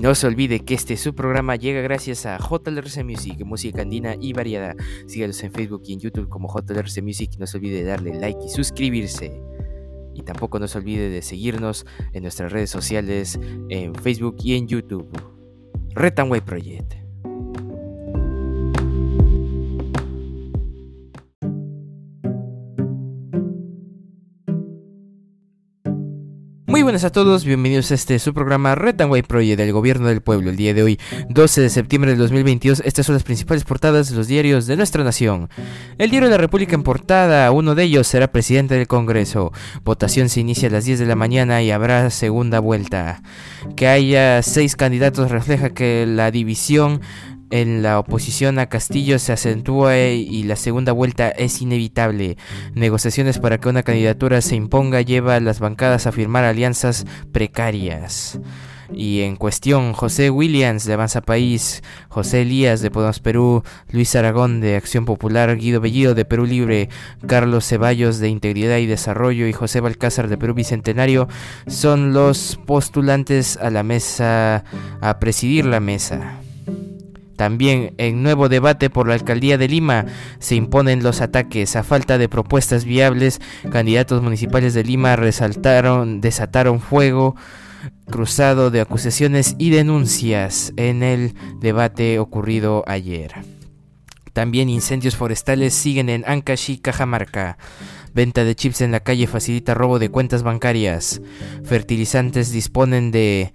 No se olvide que este su programa llega gracias a JLRC Music, música andina y variada. Sígalos en Facebook y en YouTube como JLRC Music. No se olvide de darle like y suscribirse. Y tampoco no se olvide de seguirnos en nuestras redes sociales, en Facebook y en YouTube. Retanway Project. Buenas a todos, bienvenidos a este su programa White Project del Gobierno del Pueblo. El día de hoy, 12 de septiembre del 2022, estas son las principales portadas de los diarios de nuestra nación. El diario de la República en portada, uno de ellos será presidente del Congreso. Votación se inicia a las 10 de la mañana y habrá segunda vuelta. Que haya seis candidatos refleja que la división en la oposición a Castillo se acentúa y la segunda vuelta es inevitable. Negociaciones para que una candidatura se imponga lleva a las bancadas a firmar alianzas precarias. Y en cuestión, José Williams de Avanza País, José Elías de Podemos Perú, Luis Aragón de Acción Popular, Guido Bellido de Perú Libre, Carlos Ceballos de Integridad y Desarrollo y José Balcázar de Perú Bicentenario son los postulantes a la mesa, a presidir la mesa. También en nuevo debate por la alcaldía de Lima se imponen los ataques. A falta de propuestas viables, candidatos municipales de Lima resaltaron, desataron fuego cruzado de acusaciones y denuncias en el debate ocurrido ayer. También incendios forestales siguen en Ancash Cajamarca. Venta de chips en la calle facilita robo de cuentas bancarias. Fertilizantes disponen de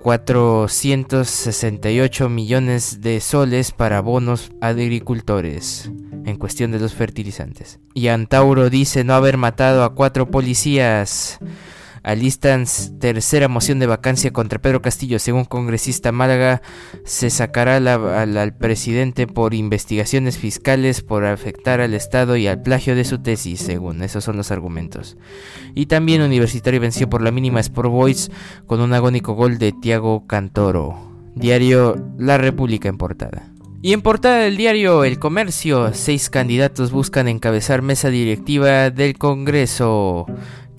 468 millones de soles para bonos agricultores en cuestión de los fertilizantes. Y Antauro dice no haber matado a cuatro policías. Alistan tercera moción de vacancia contra Pedro Castillo. Según congresista Málaga, se sacará al, presidente por investigaciones fiscales por afectar al Estado y al plagio de su tesis, según esos son los argumentos. Y también Universitario venció por la mínima Sport Boys con un agónico gol de Tiago Cantoro. Diario La República en portada. Y en portada del diario El Comercio, seis candidatos buscan encabezar mesa directiva del Congreso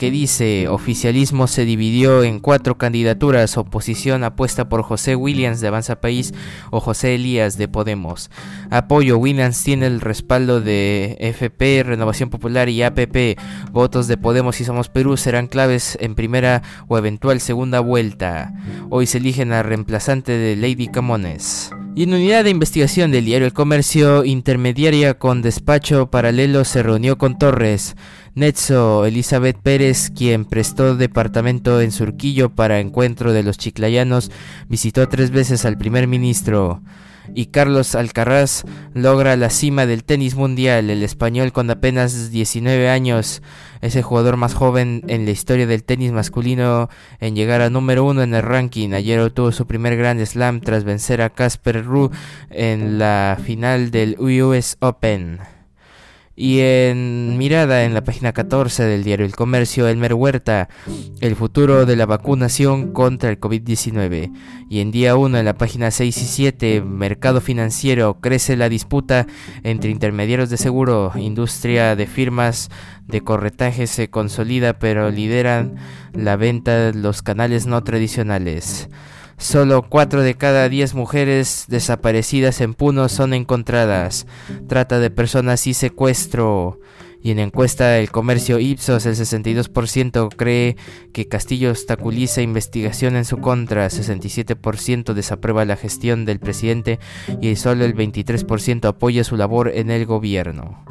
que dice oficialismo se dividió en cuatro candidaturas, oposición apuesta por José Williams de Avanza País o José Elías de Podemos. Apoyo, Williams tiene el respaldo de FP, Renovación Popular y APP. Votos de Podemos y Somos Perú serán claves en primera o eventual segunda vuelta. Hoy se eligen a reemplazante de Lady Camones. Y en unidad de investigación del diario El Comercio, intermediaria con despacho paralelo, se reunió con Torres. Netzo Elizabeth Pérez, quien prestó departamento en Surquillo para encuentro de los chiclayanos, visitó tres veces al primer ministro. Y Carlos Alcaraz logra la cima del tenis mundial, el español con apenas 19 años, es el jugador más joven en la historia del tenis masculino en llegar a número uno en el ranking. Ayer obtuvo su primer Grand Slam tras vencer a Casper Ruud en la final del US Open. Y en mirada en la página 14 del diario El Comercio, Elmer Huerta, el futuro de la vacunación contra el COVID-19. Y en día 1 en la página 6 y 7, Mercado Financiero, crece la disputa entre intermediarios de seguro, industria de firmas de corretaje se consolida pero lideran la venta de los canales no tradicionales. Solo 4 de cada 10 mujeres desaparecidas en Puno son encontradas. Trata de personas y secuestro. Y en encuesta del comercio Ipsos, el 62% cree que Castillo obstaculiza investigación en su contra, 67% desaprueba la gestión del presidente y solo el 23% apoya su labor en el gobierno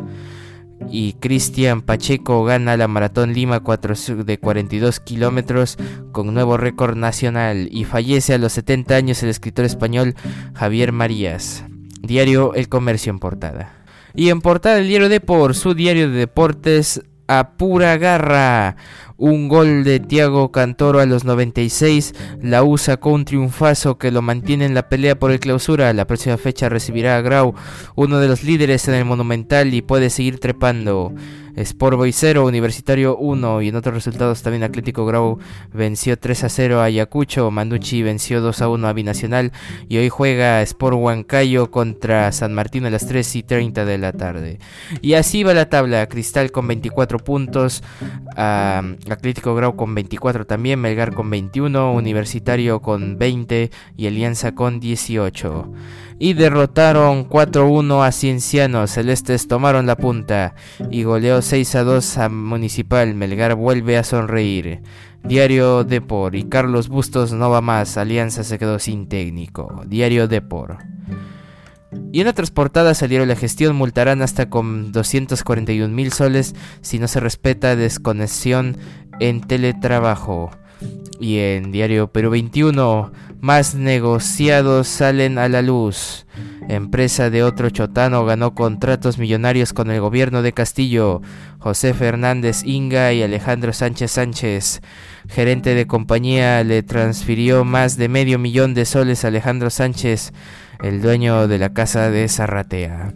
y Cristian Pacheco gana la Maratón Lima de 42 kilómetros con nuevo récord nacional y fallece a los 70 años el escritor español Javier Marías. Diario El Comercio en portada. Y en portada el diario Depor, su diario de deportes a pura garra. Un gol de Thiago Cantoro a los 96. La U sacó un triunfazo que lo mantiene en la pelea por el clausura. La próxima fecha recibirá a Grau, uno de los líderes en el Monumental, y puede seguir trepando. Sport Boy 0, Universitario 1 y en otros resultados también Atlético Grau venció 3 a 0 a Ayacucho, Manucci venció 2 a 1 a Binacional y hoy juega Sport Huancayo contra San Martín a las 3 y 30 de la tarde. Y así va la tabla, Cristal con 24 puntos, Atlético Grau con 24 también, Melgar con 21, Universitario con 20 y Alianza con 18 y derrotaron 4-1 a Ciencianos. Celestes tomaron la punta y goleó 6-2 a Municipal. Melgar vuelve a sonreír. Diario Depor y Carlos Bustos no va más. Alianza se quedó sin técnico. Diario Depor. Y en otras portadas salieron la gestión multarán hasta con 241 mil soles si no se respeta desconexión en teletrabajo. Y en Diario Perú 21, más negociados salen a la luz. Empresa de otro chotano ganó contratos millonarios con el gobierno de Castillo. José Fernández Inga y Alejandro Sánchez Sánchez. Gerente de compañía le transfirió más de medio millón de soles a Alejandro Sánchez, el dueño de la casa de Zarratea.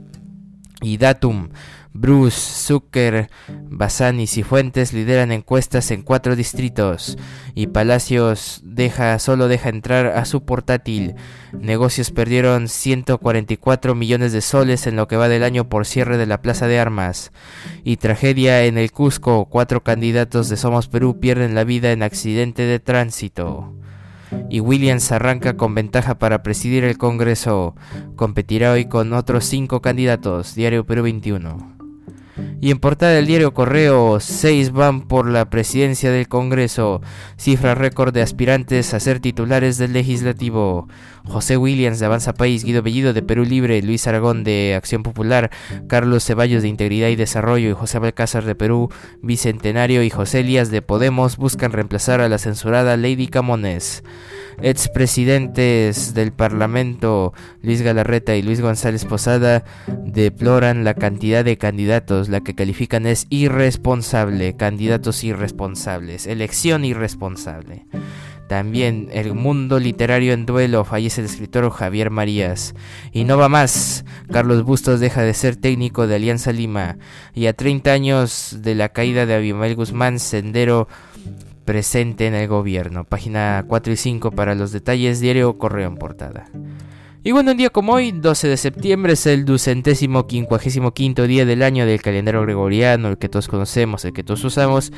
Y Datum Bruce, Zucker, Bazán y Cifuentes lideran encuestas en cuatro distritos y Palacios solo deja entrar a su portátil. Negocios perdieron 144 millones de soles en lo que va del año por cierre de la Plaza de Armas. Y tragedia en el Cusco, cuatro candidatos de Somos Perú pierden la vida en accidente de tránsito y Williams arranca con ventaja para presidir el Congreso. Competirá hoy con otros cinco candidatos. Diario Perú 21. Y en portada del diario Correo, seis van por la presidencia del Congreso, cifra récord de aspirantes a ser titulares del legislativo. José Williams de Avanza País, Guido Bellido de Perú Libre, Luis Aragón de Acción Popular, Carlos Ceballos de Integridad y Desarrollo y José Balcázar de Perú Bicentenario y José Elías de Podemos buscan reemplazar a la censurada Lady Camones expresidentes del Parlamento Luis Galarreta y Luis González Posada deploran la cantidad de candidatos, la que califican es irresponsable, candidatos irresponsables, elección irresponsable. También el mundo literario en duelo, fallece el escritor Javier Marías. Y no va más, Carlos Bustos deja de ser técnico de Alianza Lima. Y a 30 años de la caída de Abimael Guzmán, Sendero presente en el gobierno. Página 4 y 5 para los detalles, diario Correo en portada. Y bueno, un día como hoy, 12 de septiembre, es el ducentésimo quincuagésimo quinto día del año del calendario gregoriano, el que todos conocemos, el que todos usamos.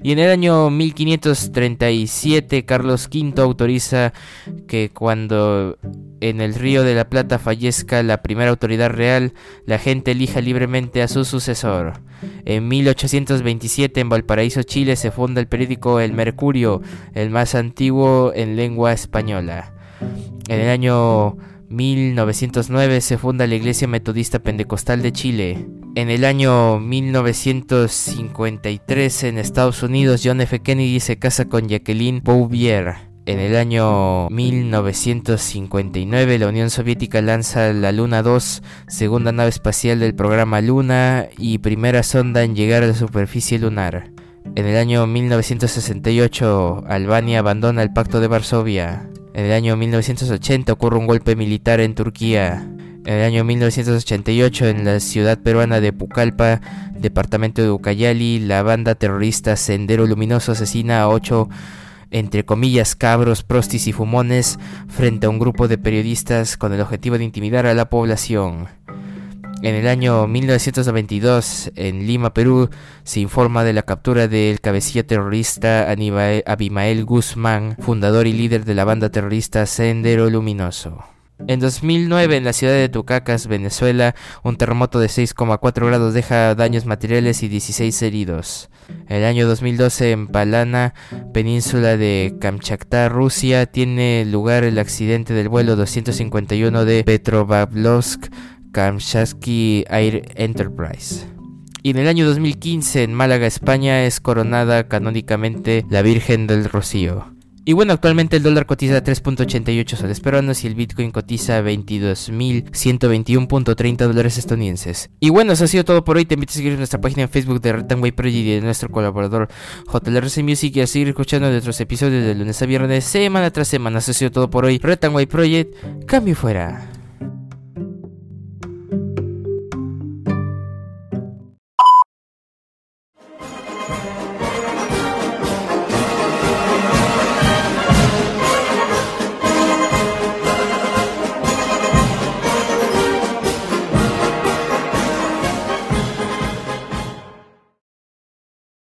Y en el año 1537, Carlos V autoriza que cuando en el Río de la Plata fallezca la primera autoridad real, la gente elija libremente a su sucesor. En 1827 en Valparaíso, Chile, se funda el periódico El Mercurio, el más antiguo en lengua española. En el año 1909 se funda la Iglesia Metodista Pentecostal de Chile. En el año 1953 en Estados Unidos John F. Kennedy se casa con Jacqueline Bouvier. En el año 1959 la Unión Soviética lanza la Luna 2, segunda nave espacial del programa Luna y primera sonda en llegar a la superficie lunar. En el año 1968 Albania abandona el Pacto de Varsovia. En el año 1980 ocurre un golpe militar en Turquía. En el año 1988 en la ciudad peruana de Pucallpa, departamento de Ucayali, la banda terrorista Sendero Luminoso asesina a ocho entre comillas, cabros, prostis y fumones frente a un grupo de periodistas con el objetivo de intimidar a la población. En el año 1992, en Lima, Perú, se informa de la captura del cabecilla terrorista Abimael Guzmán, fundador y líder de la banda terrorista Sendero Luminoso. En 2009, en la ciudad de Tucacas, Venezuela, un terremoto de 6,4 grados deja daños materiales y 16 heridos. El año 2012, en Palana, península de Kamchatka, Rusia, tiene lugar el accidente del vuelo 251 de Petropavlovsk Kamchatsky Air Enterprise. Y en el año 2015, en Málaga, España, es coronada canónicamente la Virgen del Rocío. Y bueno, actualmente el dólar cotiza 3.88 soles peruanos y el Bitcoin cotiza 22.121.30 dólares estadounidenses. Y bueno, eso ha sido todo por hoy. Te invito a seguir nuestra página en Facebook de Retanway Project y de nuestro colaborador JLRC Music y a seguir escuchando nuestros episodios de lunes a viernes, semana tras semana. Eso ha sido todo por hoy. Retanway Project, cambio fuera.